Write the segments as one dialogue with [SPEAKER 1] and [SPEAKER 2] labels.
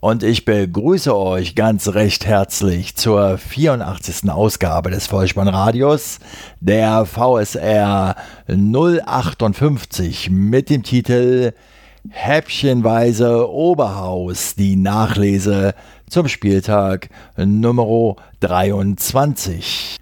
[SPEAKER 1] und ich begrüße euch ganz recht herzlich zur 84. Ausgabe des Vollspannradios, der VSR 058 mit dem Titel Häppchenweise Oberhaus, die Nachlese zum Spieltag Nummer 23.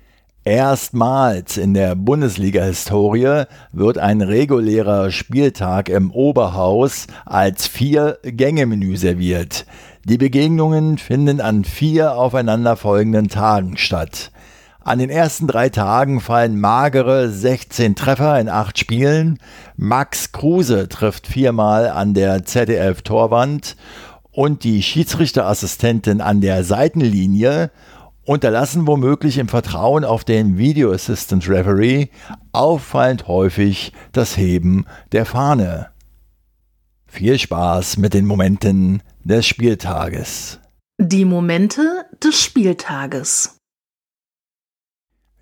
[SPEAKER 1] Erstmals in der Bundesliga-Historie wird ein regulärer Spieltag im Oberhaus als Vier-Gänge-Menü serviert. Die Begegnungen finden an vier aufeinanderfolgenden Tagen statt. An den ersten drei Tagen fallen magere 16 Treffer in acht Spielen. Max Kruse trifft viermal an der ZDF-Torwand und die Schiedsrichterassistentin an der Seitenlinie unterlassen womöglich im Vertrauen auf den Video Assistant Referee auffallend häufig das Heben der Fahne. Viel Spaß mit den Momenten des Spieltages.
[SPEAKER 2] Die Momente des Spieltages.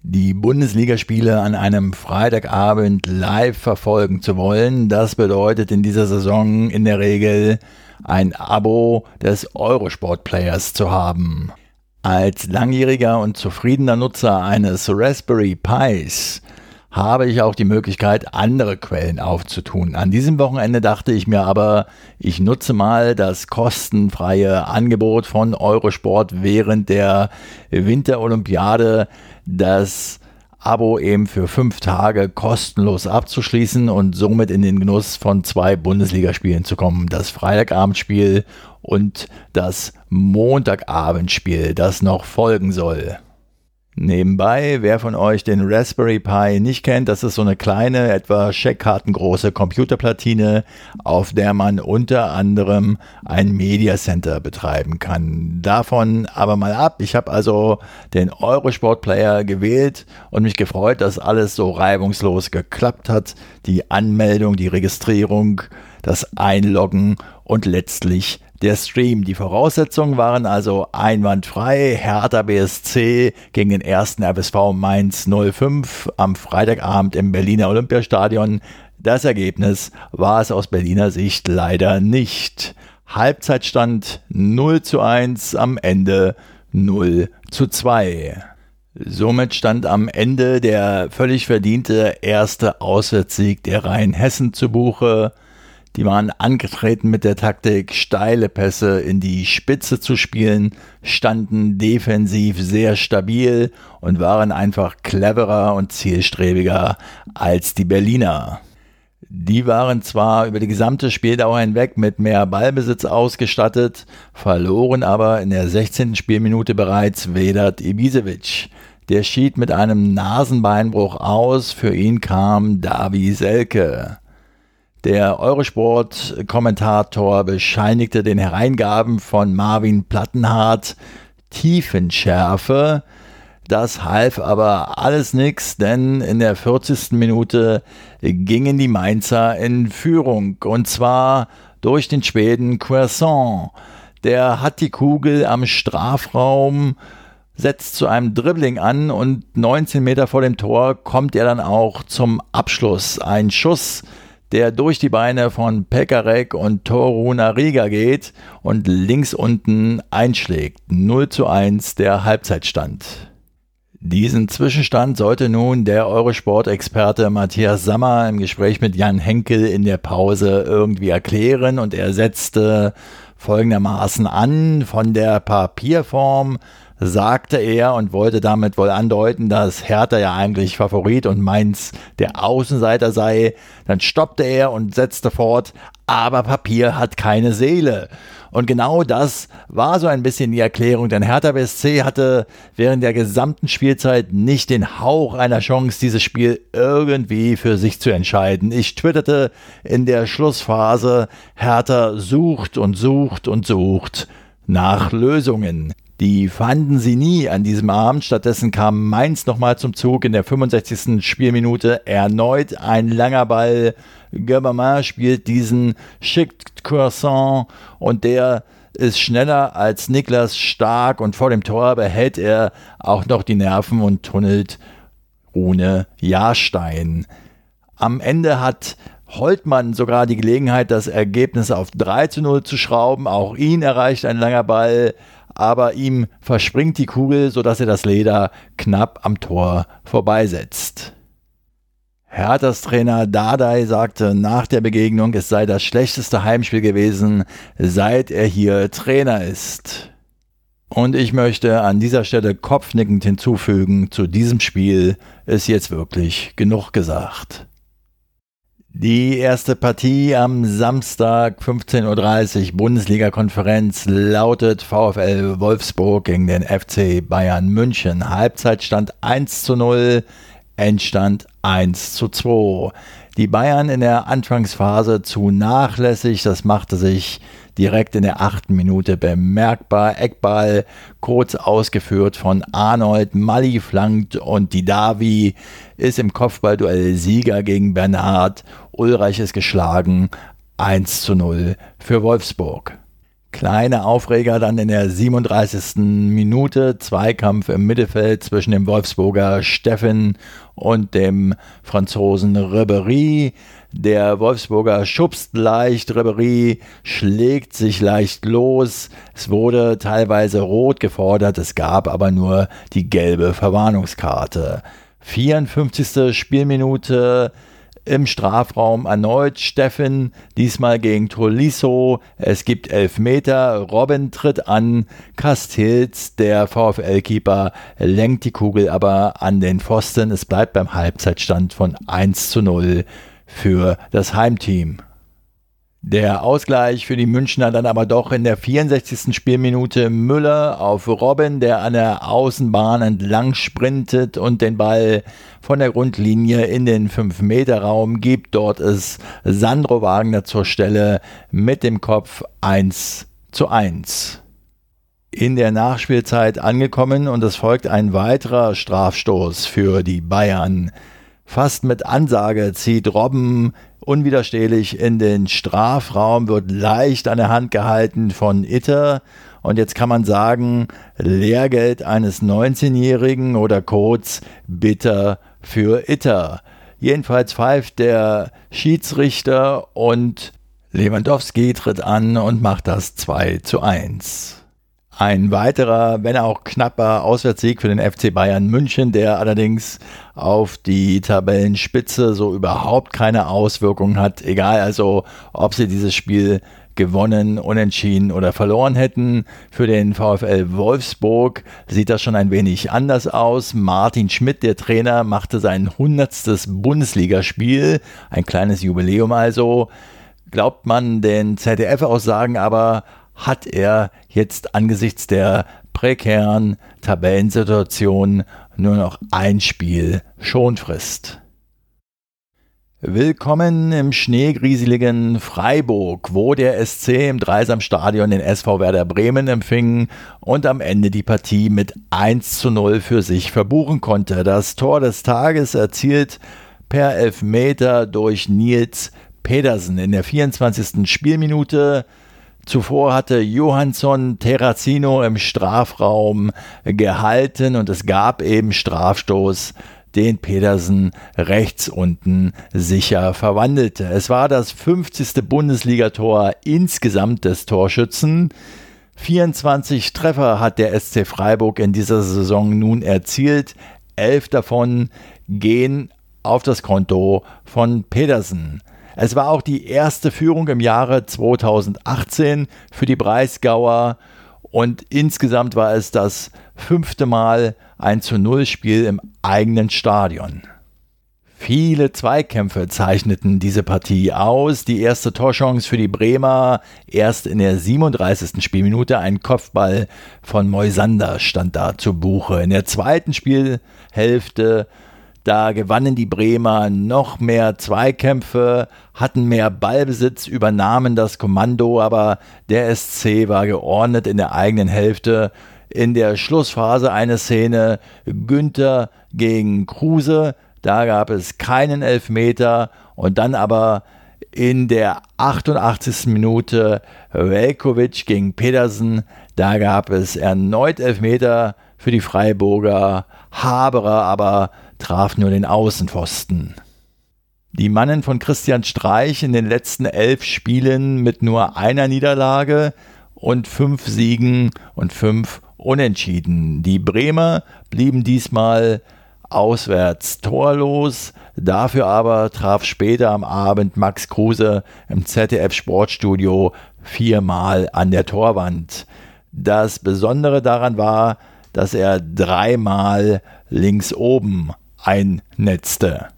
[SPEAKER 1] Die Bundesligaspiele an einem Freitagabend live verfolgen zu wollen, das bedeutet in dieser Saison in der Regel ein Abo des Eurosport-Players zu haben. Als langjähriger und zufriedener Nutzer eines Raspberry Pis habe ich auch die Möglichkeit, andere Quellen aufzutun. An diesem Wochenende dachte ich mir aber, ich nutze mal das kostenfreie Angebot von Eurosport während der Winterolympiade, das Abo eben für fünf Tage kostenlos abzuschließen und somit in den Genuss von zwei Bundesligaspielen zu kommen. Das Freitagabendspiel und das Montagabendspiel, das noch folgen soll. Nebenbei, wer von euch den Raspberry Pi nicht kennt, das ist so eine kleine, etwa Scheckkartengroße Computerplatine, auf der man unter anderem ein Media Center betreiben kann. Davon aber mal ab. Ich habe also den Eurosport Player gewählt und mich gefreut, dass alles so reibungslos geklappt hat. Die Anmeldung, die Registrierung, das Einloggen und letztlich der Stream. Die Voraussetzungen waren also einwandfrei. Hertha BSC gegen den ersten RBSV Mainz 05 am Freitagabend im Berliner Olympiastadion. Das Ergebnis war es aus Berliner Sicht leider nicht. Halbzeitstand 0 zu 1, am Ende 0 zu 2. Somit stand am Ende der völlig verdiente erste Auswärtssieg der Rheinhessen zu Buche. Die waren angetreten mit der Taktik, steile Pässe in die Spitze zu spielen, standen defensiv sehr stabil und waren einfach cleverer und zielstrebiger als die Berliner. Die waren zwar über die gesamte Spieldauer hinweg mit mehr Ballbesitz ausgestattet, verloren aber in der 16. Spielminute bereits Vedat Ibisevic. Der schied mit einem Nasenbeinbruch aus, für ihn kam Davi Selke. Der Eurosport-Kommentator bescheinigte den Hereingaben von Marvin Plattenhardt Tiefenschärfe. Das half aber alles nichts, denn in der 40. Minute gingen die Mainzer in Führung und zwar durch den Schweden Querson. Der hat die Kugel am Strafraum, setzt zu einem Dribbling an und 19 Meter vor dem Tor kommt er dann auch zum Abschluss. Ein Schuss der durch die Beine von Pekarek und Toruna Riga geht und links unten einschlägt. 0 zu 1 der Halbzeitstand. Diesen Zwischenstand sollte nun der Eurosport-Experte Matthias Sammer im Gespräch mit Jan Henkel in der Pause irgendwie erklären und er setzte folgendermaßen an, von der Papierform sagte er und wollte damit wohl andeuten, dass Hertha ja eigentlich Favorit und Mainz der Außenseiter sei. Dann stoppte er und setzte fort, aber Papier hat keine Seele. Und genau das war so ein bisschen die Erklärung, denn Hertha BSC hatte während der gesamten Spielzeit nicht den Hauch einer Chance, dieses Spiel irgendwie für sich zu entscheiden. Ich twitterte in der Schlussphase, Hertha sucht und sucht und sucht nach Lösungen. Die fanden sie nie an diesem Abend. Stattdessen kam Mainz nochmal zum Zug in der 65. Spielminute. Erneut ein langer Ball. Gerbermann spielt diesen Schick Croissant und der ist schneller als Niklas stark und vor dem Tor behält er auch noch die Nerven und tunnelt ohne Jahrstein. Am Ende hat Holtmann sogar die Gelegenheit, das Ergebnis auf 3 zu 0 zu schrauben. Auch ihn erreicht ein langer Ball, aber ihm verspringt die Kugel, sodass er das Leder knapp am Tor vorbeisetzt. Herthas Trainer Dardai sagte nach der Begegnung, es sei das schlechteste Heimspiel gewesen, seit er hier Trainer ist. Und ich möchte an dieser Stelle kopfnickend hinzufügen, zu diesem Spiel ist jetzt wirklich genug gesagt. Die erste Partie am Samstag 15.30 Uhr Bundesliga-Konferenz lautet VfL Wolfsburg gegen den FC Bayern München. Halbzeitstand 1 zu 0. Endstand 1 zu 2. Die Bayern in der Anfangsphase zu nachlässig, das machte sich direkt in der achten Minute bemerkbar. Eckball kurz ausgeführt von Arnold, Mali flankt und die Davi ist im Kopfballduell Sieger gegen Bernhard. Ulreich ist geschlagen. 1 zu 0 für Wolfsburg. Kleine Aufreger dann in der 37. Minute. Zweikampf im Mittelfeld zwischen dem Wolfsburger Steffen und dem Franzosen Ribery. Der Wolfsburger schubst leicht, Ribery schlägt sich leicht los. Es wurde teilweise rot gefordert, es gab aber nur die gelbe Verwarnungskarte. 54. Spielminute im Strafraum erneut Steffen, diesmal gegen Tolisso. Es gibt Elfmeter. Robin tritt an. Castells, der VfL-Keeper, lenkt die Kugel aber an den Pfosten. Es bleibt beim Halbzeitstand von 1 zu 0 für das Heimteam. Der Ausgleich für die Münchner dann aber doch in der 64. Spielminute Müller auf Robin, der an der Außenbahn entlang sprintet und den Ball von der Grundlinie in den 5-Meter-Raum gibt. Dort ist Sandro Wagner zur Stelle mit dem Kopf 1 zu 1. In der Nachspielzeit angekommen und es folgt ein weiterer Strafstoß für die Bayern. Fast mit Ansage zieht Robben unwiderstehlich in den Strafraum, wird leicht an der Hand gehalten von Itter. Und jetzt kann man sagen, Lehrgeld eines 19-Jährigen oder kurz bitter für Itter. Jedenfalls pfeift der Schiedsrichter und Lewandowski tritt an und macht das 2 zu 1. Ein weiterer, wenn auch knapper Auswärtssieg für den FC Bayern München, der allerdings auf die Tabellenspitze so überhaupt keine Auswirkungen hat. Egal also, ob sie dieses Spiel gewonnen, unentschieden oder verloren hätten. Für den VfL Wolfsburg sieht das schon ein wenig anders aus. Martin Schmidt, der Trainer, machte sein hundertstes Bundesligaspiel, ein kleines Jubiläum also. Glaubt man den ZDF-Aussagen aber, hat er jetzt angesichts der prekären Tabellensituation nur noch ein Spiel Schonfrist. Willkommen im schneegrieseligen Freiburg, wo der SC im Dreisamstadion den SV Werder Bremen empfing und am Ende die Partie mit 1 zu 0 für sich verbuchen konnte. Das Tor des Tages erzielt per Elfmeter durch Nils Pedersen in der 24. Spielminute. Zuvor hatte Johansson Terrazino im Strafraum gehalten und es gab eben Strafstoß, den Pedersen rechts unten sicher verwandelte. Es war das 50. Bundesligator insgesamt des Torschützen. 24 Treffer hat der SC Freiburg in dieser Saison nun erzielt. Elf davon gehen auf das Konto von Pedersen. Es war auch die erste Führung im Jahre 2018 für die Breisgauer und insgesamt war es das fünfte Mal ein zu Null Spiel im eigenen Stadion. Viele Zweikämpfe zeichneten diese Partie aus. Die erste Torchance für die Bremer erst in der 37. Spielminute. Ein Kopfball von Moisander stand da zu Buche. In der zweiten Spielhälfte da gewannen die Bremer noch mehr Zweikämpfe, hatten mehr Ballbesitz, übernahmen das Kommando, aber der SC war geordnet in der eigenen Hälfte. in der Schlussphase eine Szene Günther gegen Kruse. Da gab es keinen Elfmeter und dann aber in der 88. Minute Velkovic gegen Pedersen. Da gab es erneut Elfmeter für die Freiburger. Haberer aber traf nur den Außenpfosten. Die Mannen von Christian Streich in den letzten elf Spielen mit nur einer Niederlage und fünf Siegen und fünf Unentschieden. Die Bremer blieben diesmal auswärts torlos. Dafür aber traf später am Abend Max Kruse im ZDF Sportstudio viermal an der Torwand. Das Besondere daran war, dass er dreimal links oben einnetzte.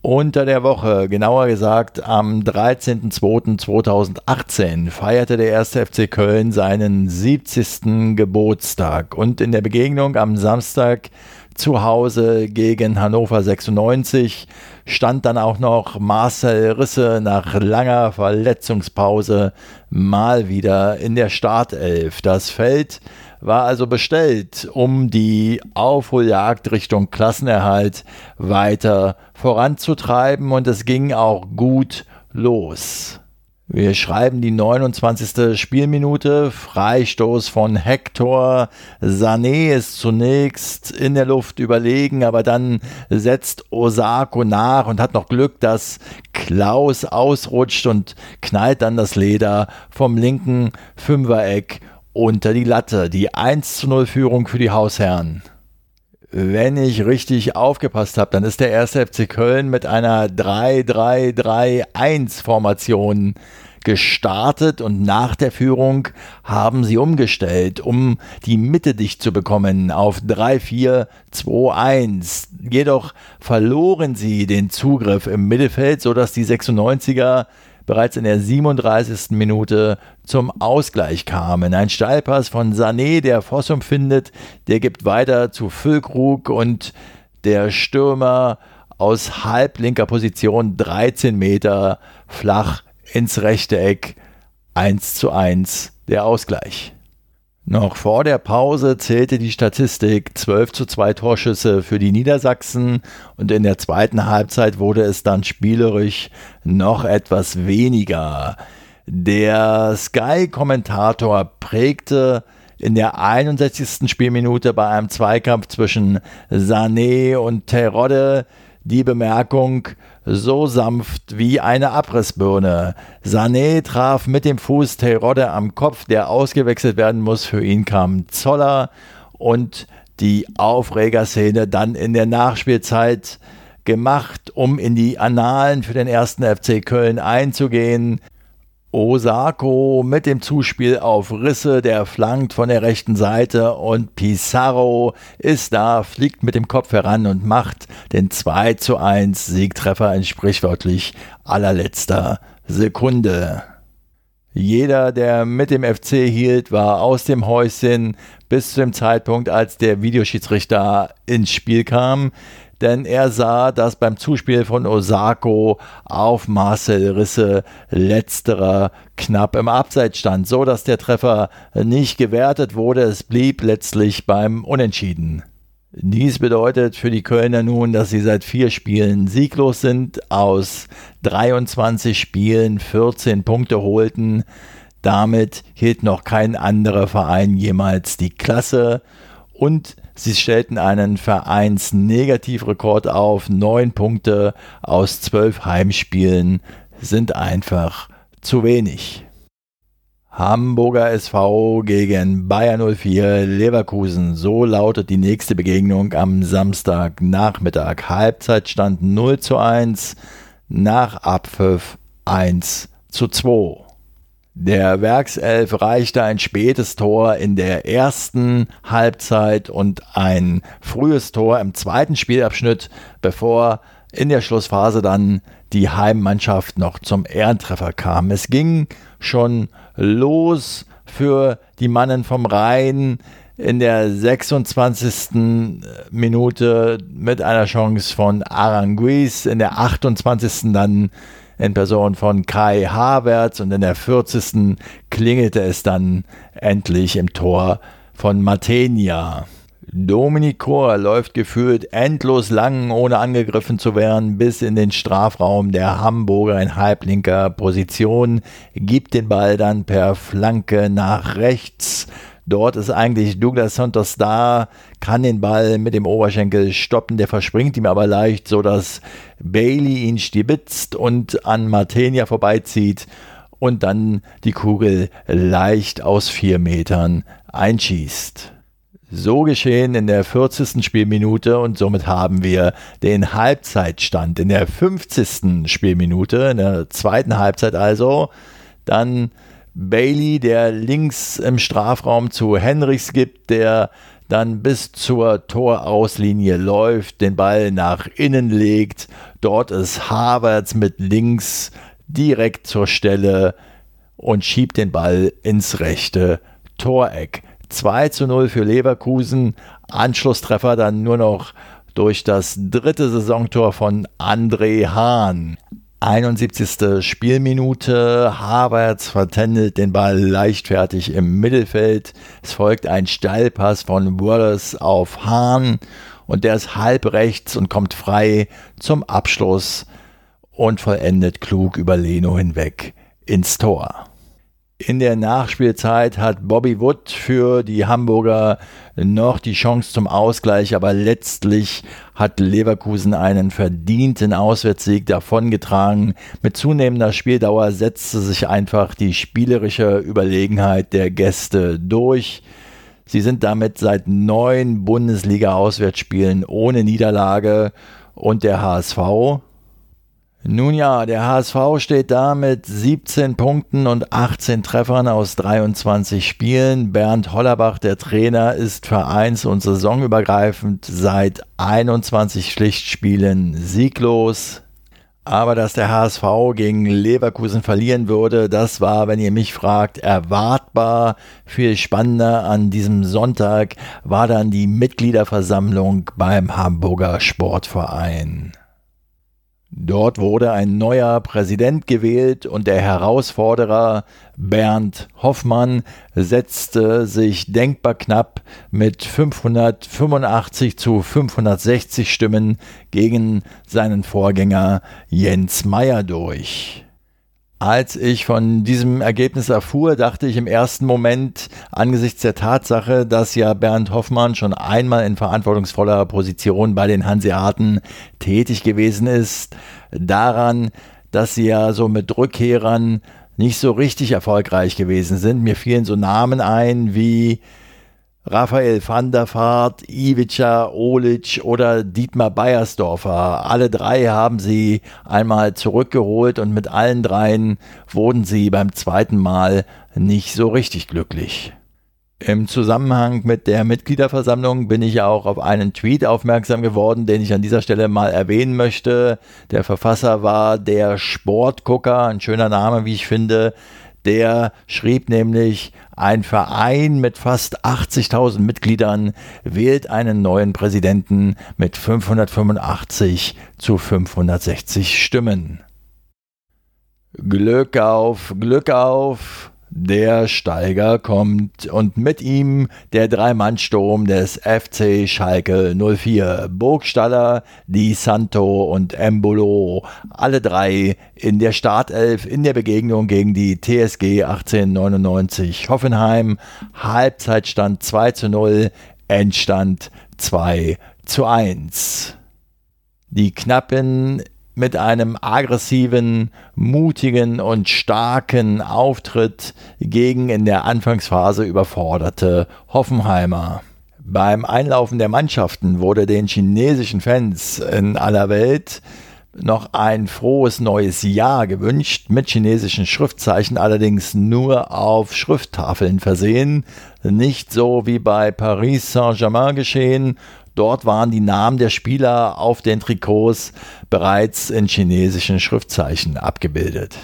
[SPEAKER 1] Unter der Woche, genauer gesagt am 13.02.2018, feierte der 1. FC Köln seinen 70. Geburtstag und in der Begegnung am Samstag zu Hause gegen Hannover 96 stand dann auch noch Marcel Risse nach langer Verletzungspause mal wieder in der Startelf. Das Feld war also bestellt, um die Aufholjagd Richtung Klassenerhalt weiter voranzutreiben und es ging auch gut los. Wir schreiben die 29. Spielminute. Freistoß von Hector. Sané ist zunächst in der Luft überlegen, aber dann setzt Osako nach und hat noch Glück, dass Klaus ausrutscht und knallt dann das Leder vom linken Fünfereck unter die Latte. Die 1 zu 0 Führung für die Hausherren. Wenn ich richtig aufgepasst habe, dann ist der erste FC Köln mit einer 3-3-3-1-Formation gestartet und nach der Führung haben sie umgestellt, um die Mitte dicht zu bekommen auf 3-4-2-1. Jedoch verloren sie den Zugriff im Mittelfeld, sodass die 96er bereits in der 37. Minute zum Ausgleich kamen. Ein Steilpass von Sané, der Fossum findet, der gibt weiter zu Füllkrug und der Stürmer aus halblinker Position 13 Meter flach ins rechte Eck 1 zu 1 der Ausgleich. Noch vor der Pause zählte die Statistik 12 zu 2 Torschüsse für die Niedersachsen und in der zweiten Halbzeit wurde es dann spielerisch noch etwas weniger. Der Sky-Kommentator prägte in der 61. Spielminute bei einem Zweikampf zwischen Sané und Terodde die Bemerkung, so sanft wie eine Abrissbirne. Sané traf mit dem Fuß Terodde am Kopf, der ausgewechselt werden muss. Für ihn kam Zoller und die Aufregerszene dann in der Nachspielzeit gemacht, um in die Annalen für den ersten FC Köln einzugehen. Osako mit dem Zuspiel auf Risse, der flankt von der rechten Seite und Pizarro ist da, fliegt mit dem Kopf heran und macht den 2 zu 1 Siegtreffer in sprichwörtlich allerletzter Sekunde. Jeder, der mit dem FC hielt, war aus dem Häuschen bis zu dem Zeitpunkt, als der Videoschiedsrichter ins Spiel kam denn er sah, dass beim Zuspiel von Osako auf Marcel Risse letzterer knapp im Abseits stand, so dass der Treffer nicht gewertet wurde. Es blieb letztlich beim Unentschieden. Dies bedeutet für die Kölner nun, dass sie seit vier Spielen sieglos sind, aus 23 Spielen 14 Punkte holten. Damit hielt noch kein anderer Verein jemals die Klasse und Sie stellten einen Vereinsnegativrekord auf. Neun Punkte aus zwölf Heimspielen sind einfach zu wenig. Hamburger SV gegen Bayern 04 Leverkusen. So lautet die nächste Begegnung am Samstagnachmittag. Halbzeitstand 0 zu 1, nach Abpfiff 1 zu 2. Der Werkself reichte ein spätes Tor in der ersten Halbzeit und ein frühes Tor im zweiten Spielabschnitt, bevor in der Schlussphase dann die Heimmannschaft noch zum Ehrentreffer kam. Es ging schon los für die Mannen vom Rhein in der 26. Minute mit einer Chance von Aranguiz, in der 28. dann in Person von Kai Havertz und in der 40. klingelte es dann endlich im Tor von Matenia. Dominik Kor läuft gefühlt endlos lang, ohne angegriffen zu werden, bis in den Strafraum der Hamburger in halblinker Position, gibt den Ball dann per Flanke nach rechts. Dort ist eigentlich Douglas Santos da, kann den Ball mit dem Oberschenkel stoppen, der verspringt ihm aber leicht, so dass Bailey ihn stibitzt und an Martenia vorbeizieht und dann die Kugel leicht aus vier Metern einschießt. So geschehen in der 40. Spielminute und somit haben wir den Halbzeitstand in der 50. Spielminute, in der zweiten Halbzeit also. Dann Bailey, der links im Strafraum zu Henrichs gibt, der dann bis zur Torauslinie läuft, den Ball nach innen legt. Dort ist Havertz mit links direkt zur Stelle und schiebt den Ball ins rechte Toreck. 2 zu 0 für Leverkusen. Anschlusstreffer dann nur noch durch das dritte Saisontor von André Hahn. 71. Spielminute. Havertz vertändelt den Ball leichtfertig im Mittelfeld. Es folgt ein Steilpass von Wallace auf Hahn und der ist halb rechts und kommt frei zum Abschluss und vollendet klug über Leno hinweg ins Tor. In der Nachspielzeit hat Bobby Wood für die Hamburger noch die Chance zum Ausgleich, aber letztlich hat Leverkusen einen verdienten Auswärtssieg davongetragen. Mit zunehmender Spieldauer setzte sich einfach die spielerische Überlegenheit der Gäste durch. Sie sind damit seit neun Bundesliga-Auswärtsspielen ohne Niederlage und der HSV nun ja, der HSV steht da mit 17 Punkten und 18 Treffern aus 23 Spielen. Bernd Hollerbach, der Trainer, ist vereins- und saisonübergreifend seit 21 Pflichtspielen sieglos. Aber dass der HSV gegen Leverkusen verlieren würde, das war, wenn ihr mich fragt, erwartbar. Viel spannender an diesem Sonntag war dann die Mitgliederversammlung beim Hamburger Sportverein. Dort wurde ein neuer Präsident gewählt und der Herausforderer Bernd Hoffmann setzte sich denkbar knapp mit 585 zu 560 Stimmen gegen seinen Vorgänger Jens Meyer durch. Als ich von diesem Ergebnis erfuhr, dachte ich im ersten Moment angesichts der Tatsache, dass ja Bernd Hoffmann schon einmal in verantwortungsvoller Position bei den Hanseaten tätig gewesen ist, daran, dass sie ja so mit Rückkehrern nicht so richtig erfolgreich gewesen sind. Mir fielen so Namen ein wie Raphael van der Vaart, Ivica Olic oder Dietmar Beiersdorfer. Alle drei haben sie einmal zurückgeholt und mit allen dreien wurden sie beim zweiten Mal nicht so richtig glücklich. Im Zusammenhang mit der Mitgliederversammlung bin ich auch auf einen Tweet aufmerksam geworden, den ich an dieser Stelle mal erwähnen möchte. Der Verfasser war der Sportgucker, ein schöner Name, wie ich finde, der schrieb nämlich, ein Verein mit fast 80.000 Mitgliedern wählt einen neuen Präsidenten mit 585 zu 560 Stimmen. Glück auf, Glück auf, der Steiger kommt und mit ihm der Dreimannsturm des FC Schalke 04. Burgstaller, Di Santo und Embolo, alle drei in der Startelf in der Begegnung gegen die TSG 1899 Hoffenheim. Halbzeitstand 2 zu 0, Endstand 2 zu 1. Die Knappen mit einem aggressiven, mutigen und starken Auftritt gegen in der Anfangsphase überforderte Hoffenheimer. Beim Einlaufen der Mannschaften wurde den chinesischen Fans in aller Welt noch ein frohes neues Jahr gewünscht, mit chinesischen Schriftzeichen allerdings nur auf Schrifttafeln versehen, nicht so wie bei Paris Saint-Germain geschehen, Dort waren die Namen der Spieler auf den Trikots bereits in chinesischen Schriftzeichen abgebildet.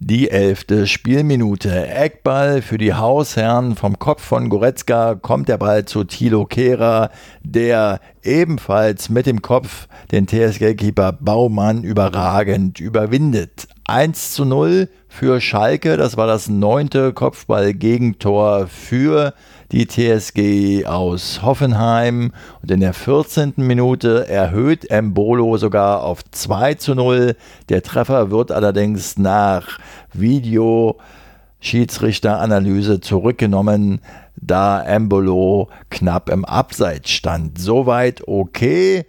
[SPEAKER 1] Die elfte Spielminute. Eckball für die Hausherren. Vom Kopf von Goretzka kommt der Ball zu Thilo Kehrer, der ebenfalls mit dem Kopf den TSG-Keeper Baumann überragend überwindet. 1 zu 0 für Schalke. Das war das neunte Kopfball-Gegentor für die TSG aus Hoffenheim. Und in der 14. Minute erhöht Embolo sogar auf 2 zu 0. Der Treffer wird allerdings nach Video Schiedsrichteranalyse zurückgenommen, da Embolo knapp im Abseits stand. Soweit okay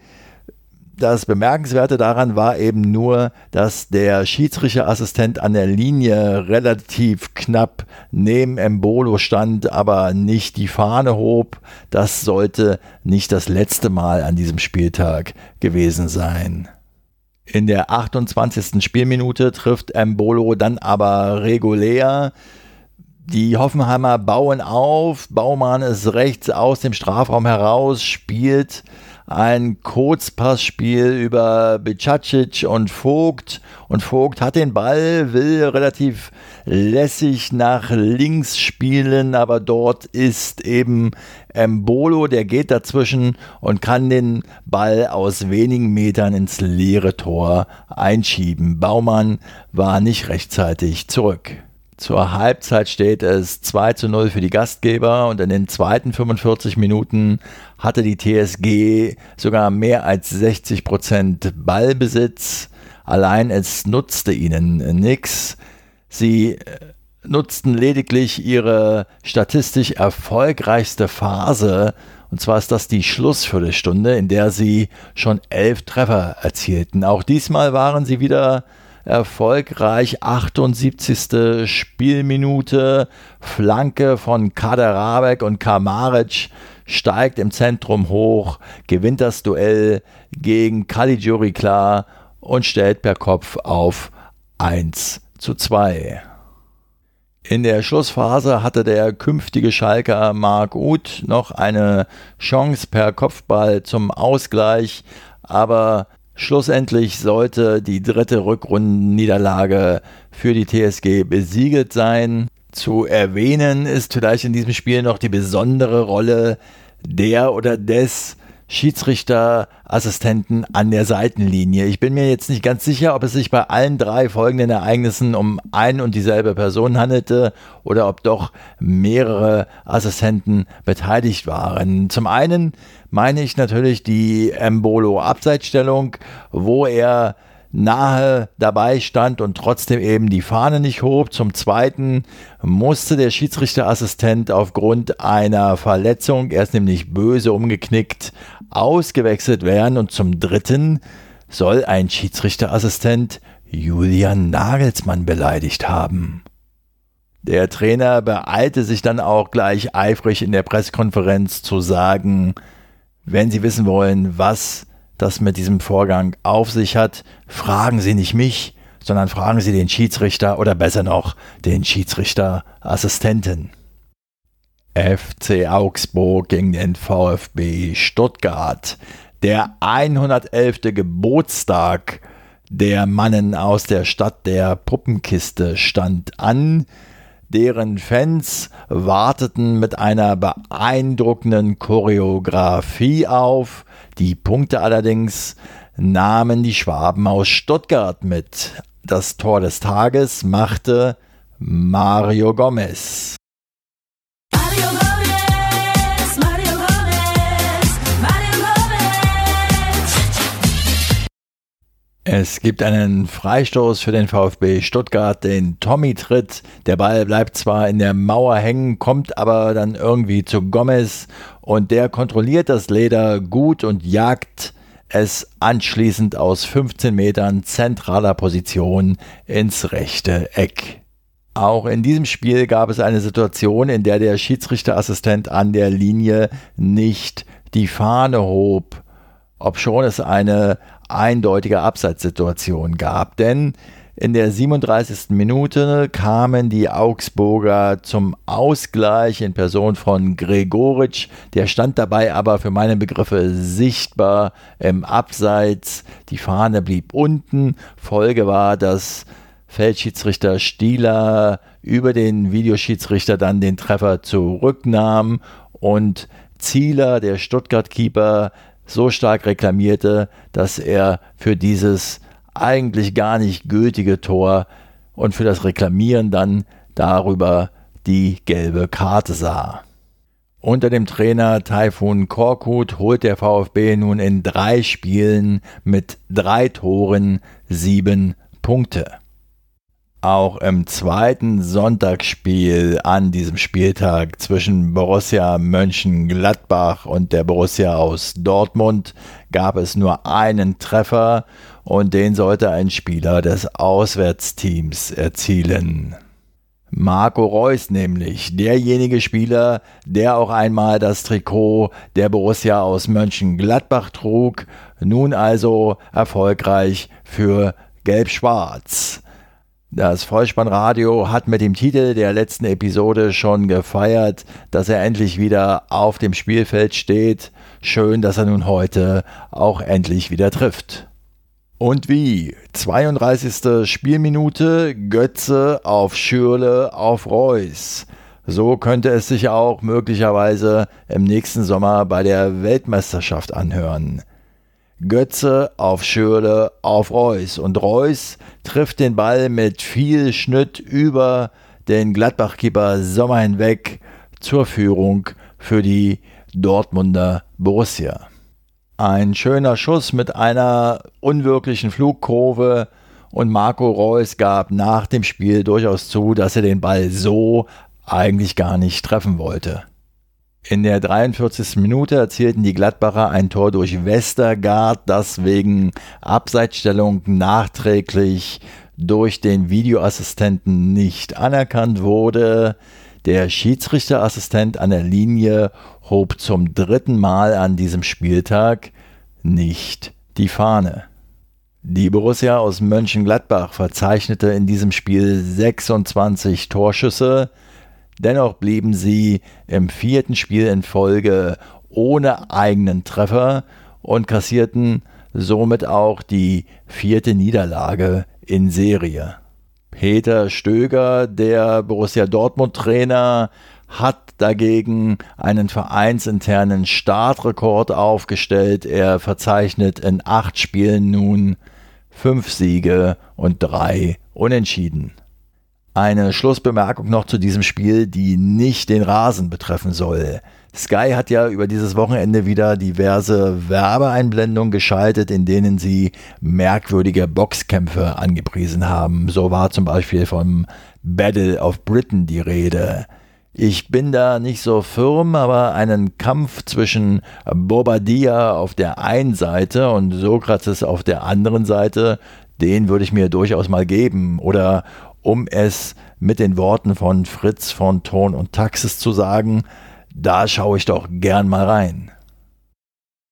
[SPEAKER 1] das Bemerkenswerte daran war eben nur, dass der Schiedsrichterassistent an der Linie relativ knapp neben Embolo stand, aber nicht die Fahne hob. Das sollte nicht das letzte Mal an diesem Spieltag gewesen sein. In der 28. Spielminute trifft Embolo dann aber regulär. Die Hoffenheimer bauen auf, Baumann ist rechts aus dem Strafraum heraus, spielt ein Kurzpassspiel über Bicacic und Vogt. Und Vogt hat den Ball, will relativ lässig nach links spielen, aber dort ist eben Embolo, der geht dazwischen und kann den Ball aus wenigen Metern ins leere Tor einschieben. Baumann war nicht rechtzeitig zurück. Zur Halbzeit steht es 2 zu 0 für die Gastgeber und in den zweiten 45 Minuten hatte die TSG sogar mehr als 60 Prozent Ballbesitz. Allein es nutzte ihnen nichts. Sie äh, nutzten lediglich ihre statistisch erfolgreichste Phase. Und zwar ist das die Schlussviertelstunde, in der sie schon elf Treffer erzielten. Auch diesmal waren sie wieder erfolgreich. 78. Spielminute, Flanke von Kaderabek und Kamaric steigt im Zentrum hoch, gewinnt das Duell gegen Caligiuri klar und stellt per Kopf auf 1 zu 2. In der Schlussphase hatte der künftige Schalker Marc Uth noch eine Chance per Kopfball zum Ausgleich, aber Schlussendlich sollte die dritte Rückrundenniederlage für die TSG besiegelt sein. Zu erwähnen ist vielleicht in diesem Spiel noch die besondere Rolle der oder des Schiedsrichterassistenten an der Seitenlinie. Ich bin mir jetzt nicht ganz sicher, ob es sich bei allen drei folgenden Ereignissen um ein und dieselbe Person handelte oder ob doch mehrere Assistenten beteiligt waren. Zum einen meine ich natürlich die Embolo-Abseitsstellung, wo er nahe dabei stand und trotzdem eben die Fahne nicht hob. Zum Zweiten musste der Schiedsrichterassistent aufgrund einer Verletzung, er ist nämlich böse umgeknickt, ausgewechselt werden. Und zum Dritten soll ein Schiedsrichterassistent Julian Nagelsmann beleidigt haben. Der Trainer beeilte sich dann auch gleich eifrig in der Pressekonferenz zu sagen, wenn Sie wissen wollen, was das mit diesem Vorgang auf sich hat, fragen Sie nicht mich, sondern fragen Sie den Schiedsrichter oder besser noch den Schiedsrichterassistenten. FC Augsburg gegen den VfB Stuttgart. Der 111. Geburtstag der Mannen aus der Stadt der Puppenkiste stand an. Deren Fans warteten mit einer beeindruckenden Choreografie auf. Die Punkte allerdings nahmen die Schwaben aus Stuttgart mit. Das Tor des Tages machte Mario Gomez. Es gibt einen Freistoß für den VfB Stuttgart, den Tommy tritt. Der Ball bleibt zwar in der Mauer hängen, kommt aber dann irgendwie zu Gomez und der kontrolliert das Leder gut und jagt es anschließend aus 15 Metern zentraler Position ins rechte Eck. Auch in diesem Spiel gab es eine Situation, in der der Schiedsrichterassistent an der Linie nicht die Fahne hob, obschon es eine eindeutige Abseitssituation gab. Denn in der 37. Minute kamen die Augsburger zum Ausgleich in Person von Gregoritsch. Der stand dabei aber für meine Begriffe sichtbar im Abseits. Die Fahne blieb unten. Folge war, dass Feldschiedsrichter Stieler über den Videoschiedsrichter dann den Treffer zurücknahm und Zieler, der Stuttgart-Keeper, so stark reklamierte, dass er für dieses eigentlich gar nicht gültige Tor und für das Reklamieren dann darüber die gelbe Karte sah. Unter dem Trainer Taifun Korkut holt der VfB nun in drei Spielen mit drei Toren sieben Punkte. Auch im zweiten Sonntagsspiel an diesem Spieltag zwischen Borussia Mönchengladbach und der Borussia aus Dortmund gab es nur einen Treffer und den sollte ein Spieler des Auswärtsteams erzielen. Marco Reus nämlich, derjenige Spieler, der auch einmal das Trikot der Borussia aus Mönchengladbach trug, nun also erfolgreich für Gelb-Schwarz. Das Vollspannradio hat mit dem Titel der letzten Episode schon gefeiert, dass er endlich wieder auf dem Spielfeld steht. Schön, dass er nun heute auch endlich wieder trifft. Und wie? 32. Spielminute, Götze auf Schürle auf Reus. So könnte es sich auch möglicherweise im nächsten Sommer bei der Weltmeisterschaft anhören. Götze auf Schürle auf Reus und Reus trifft den Ball mit viel Schnitt über den Gladbach-Keeper Sommer hinweg zur Führung für die Dortmunder Borussia. Ein schöner Schuss mit einer unwirklichen Flugkurve und Marco Reus gab nach dem Spiel durchaus zu, dass er den Ball so eigentlich gar nicht treffen wollte. In der 43. Minute erzielten die Gladbacher ein Tor durch Westergaard, das wegen Abseitsstellung nachträglich durch den Videoassistenten nicht anerkannt wurde. Der Schiedsrichterassistent an der Linie hob zum dritten Mal an diesem Spieltag nicht die Fahne. Die Borussia aus Mönchengladbach verzeichnete in diesem Spiel 26 Torschüsse, dennoch blieben sie im vierten Spiel in Folge ohne eigenen Treffer und kassierten somit auch die vierte Niederlage in Serie. Peter Stöger, der Borussia Dortmund Trainer, hat dagegen einen vereinsinternen Startrekord aufgestellt. Er verzeichnet in acht Spielen nun fünf Siege und drei Unentschieden. Eine Schlussbemerkung noch zu diesem Spiel, die nicht den Rasen betreffen soll. Sky hat ja über dieses Wochenende wieder diverse Werbeeinblendungen geschaltet, in denen sie merkwürdige Boxkämpfe angepriesen haben. So war zum Beispiel vom Battle of Britain die Rede. Ich bin da nicht so firm, aber einen Kampf zwischen Bobadilla auf der einen Seite und Sokrates auf der anderen Seite, den würde ich mir durchaus mal geben. Oder um es mit den Worten von Fritz von Ton und Taxis zu sagen, da schaue ich doch gern mal rein.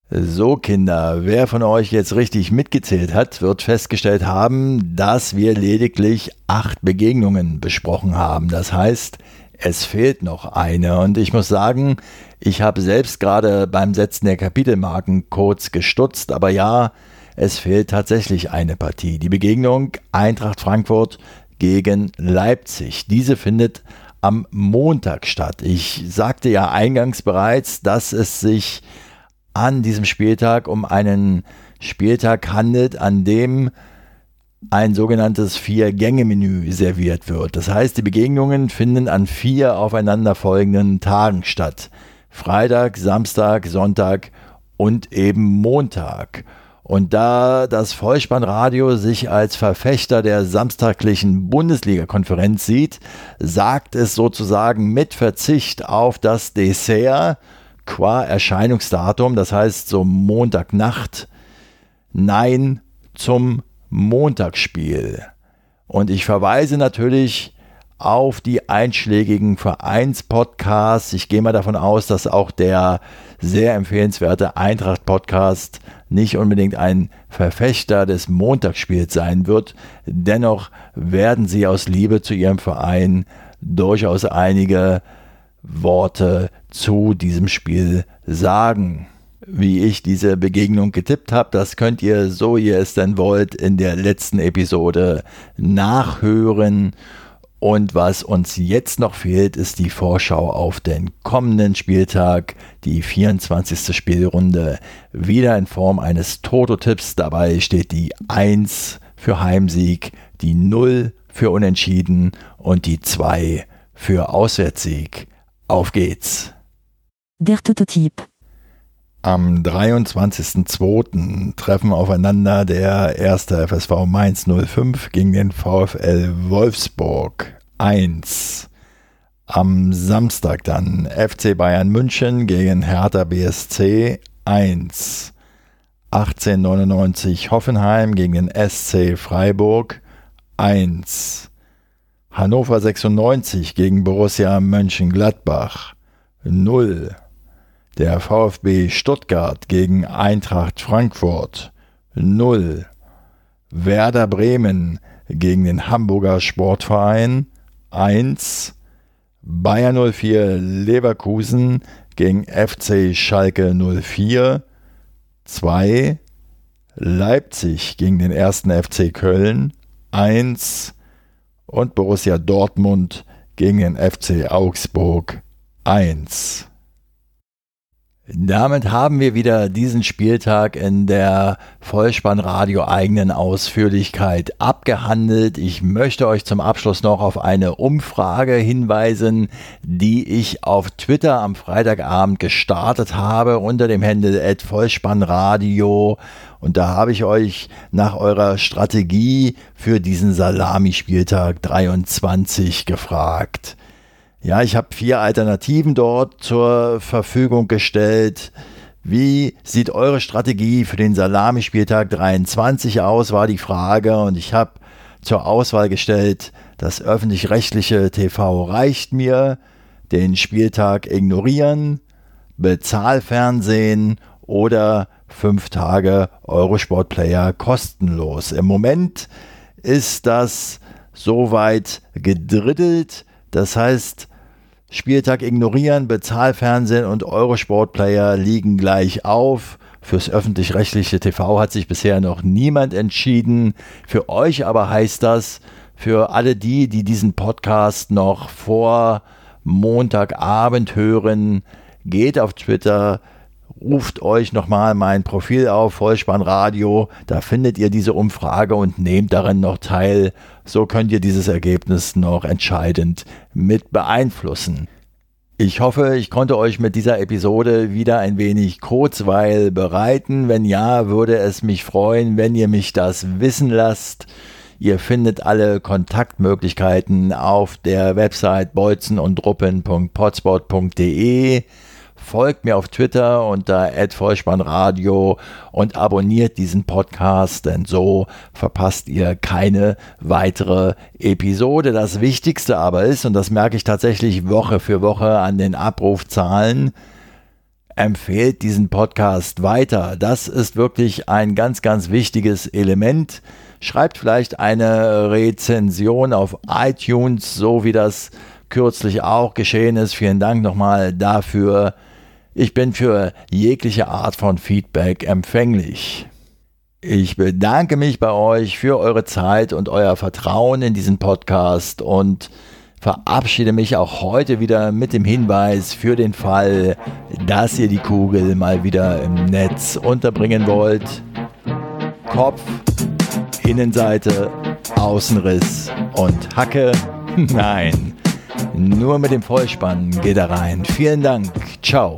[SPEAKER 1] So Kinder, wer von euch jetzt richtig mitgezählt hat, wird festgestellt haben, dass wir lediglich acht Begegnungen besprochen haben. Das heißt, es fehlt noch eine. Und ich muss sagen, ich habe selbst gerade beim Setzen der Kapitelmarken kurz gestutzt, aber ja, es fehlt tatsächlich eine Partie. Die Begegnung Eintracht Frankfurt gegen Leipzig. Diese findet am Montag statt. Ich sagte ja eingangs bereits, dass es sich an diesem Spieltag um einen Spieltag handelt, an dem ein sogenanntes Vier-Gänge-Menü serviert wird. Das heißt, die Begegnungen finden an vier aufeinanderfolgenden Tagen statt. Freitag, Samstag, Sonntag und eben Montag. Und da das Vollspannradio sich als Verfechter der samstaglichen Bundesliga-Konferenz sieht, sagt es sozusagen mit Verzicht auf das Dessert qua Erscheinungsdatum, das heißt so Montagnacht, Nein zum Montagsspiel. Und ich verweise natürlich auf die einschlägigen Vereinspodcasts. Ich gehe mal davon aus, dass auch der sehr empfehlenswerte Eintracht-Podcast nicht unbedingt ein Verfechter des Montagsspiels sein wird. Dennoch werden sie aus Liebe zu ihrem Verein durchaus einige Worte zu diesem Spiel sagen. wie ich diese Begegnung getippt habe. Das könnt ihr, so ihr es denn wollt, in der letzten Episode nachhören. Und was uns jetzt noch fehlt, ist die Vorschau auf den kommenden Spieltag, die 24. Spielrunde, wieder in Form eines Toto-Tipps. Dabei steht die 1 für Heimsieg, die 0 für Unentschieden und die 2 für Auswärtssieg. Auf geht's!
[SPEAKER 3] Der Tototyp.
[SPEAKER 1] Am 23.02. treffen aufeinander der erste FSV Mainz 05 gegen den VfL Wolfsburg 1. Am Samstag dann FC Bayern München gegen Hertha BSC 1. 1899 Hoffenheim gegen den SC Freiburg 1. Hannover 96 gegen Borussia Mönchengladbach 0. Der VfB Stuttgart gegen Eintracht Frankfurt 0. Werder Bremen gegen den Hamburger Sportverein 1. Bayer 04 Leverkusen gegen FC Schalke 04 2. Leipzig gegen den 1. FC Köln 1 und Borussia Dortmund gegen den FC Augsburg 1. Damit haben wir wieder diesen Spieltag in der Vollspannradio eigenen Ausführlichkeit abgehandelt. Ich möchte euch zum Abschluss noch auf eine Umfrage hinweisen, die ich auf Twitter am Freitagabend gestartet habe unter dem Handle Vollspannradio. Und da habe ich euch nach eurer Strategie für diesen Salamispieltag 23 gefragt. Ja, ich habe vier Alternativen dort zur Verfügung gestellt. Wie sieht eure Strategie für den Salamispieltag 23 aus, war die Frage. Und ich habe zur Auswahl gestellt, das öffentlich-rechtliche TV reicht mir, den Spieltag ignorieren, Bezahlfernsehen oder fünf Tage Eurosport-Player kostenlos. Im Moment ist das soweit gedrittelt. Das heißt, Spieltag ignorieren, Bezahlfernsehen und Eurosport-Player liegen gleich auf. Fürs öffentlich-rechtliche TV hat sich bisher noch niemand entschieden. Für euch aber heißt das, für alle die, die diesen Podcast noch vor Montagabend hören, geht auf Twitter, ruft euch nochmal mein Profil auf, Vollspannradio, da findet ihr diese Umfrage und nehmt daran noch teil. So könnt ihr dieses Ergebnis noch entscheidend mit beeinflussen. Ich hoffe, ich konnte euch mit dieser Episode wieder ein wenig Kurzweil bereiten. Wenn ja, würde es mich freuen, wenn ihr mich das wissen lasst. Ihr findet alle Kontaktmöglichkeiten auf der Website bolzenundruppen.potspot.de folgt mir auf Twitter unter @vollspannradio und abonniert diesen Podcast, denn so verpasst ihr keine weitere Episode. Das Wichtigste aber ist, und das merke ich tatsächlich Woche für Woche an den Abrufzahlen, empfehlt diesen Podcast weiter. Das ist wirklich ein ganz, ganz wichtiges Element. Schreibt vielleicht eine Rezension auf iTunes, so wie das kürzlich auch geschehen ist. Vielen Dank nochmal dafür. Ich bin für jegliche Art von Feedback empfänglich. Ich bedanke mich bei euch für eure Zeit und euer Vertrauen in diesen Podcast und verabschiede mich auch heute wieder mit dem Hinweis für den Fall, dass ihr die Kugel mal wieder im Netz unterbringen wollt. Kopf, Innenseite, Außenriss und Hacke. Nein, nur mit dem Vollspann geht er rein. Vielen Dank. Ciao.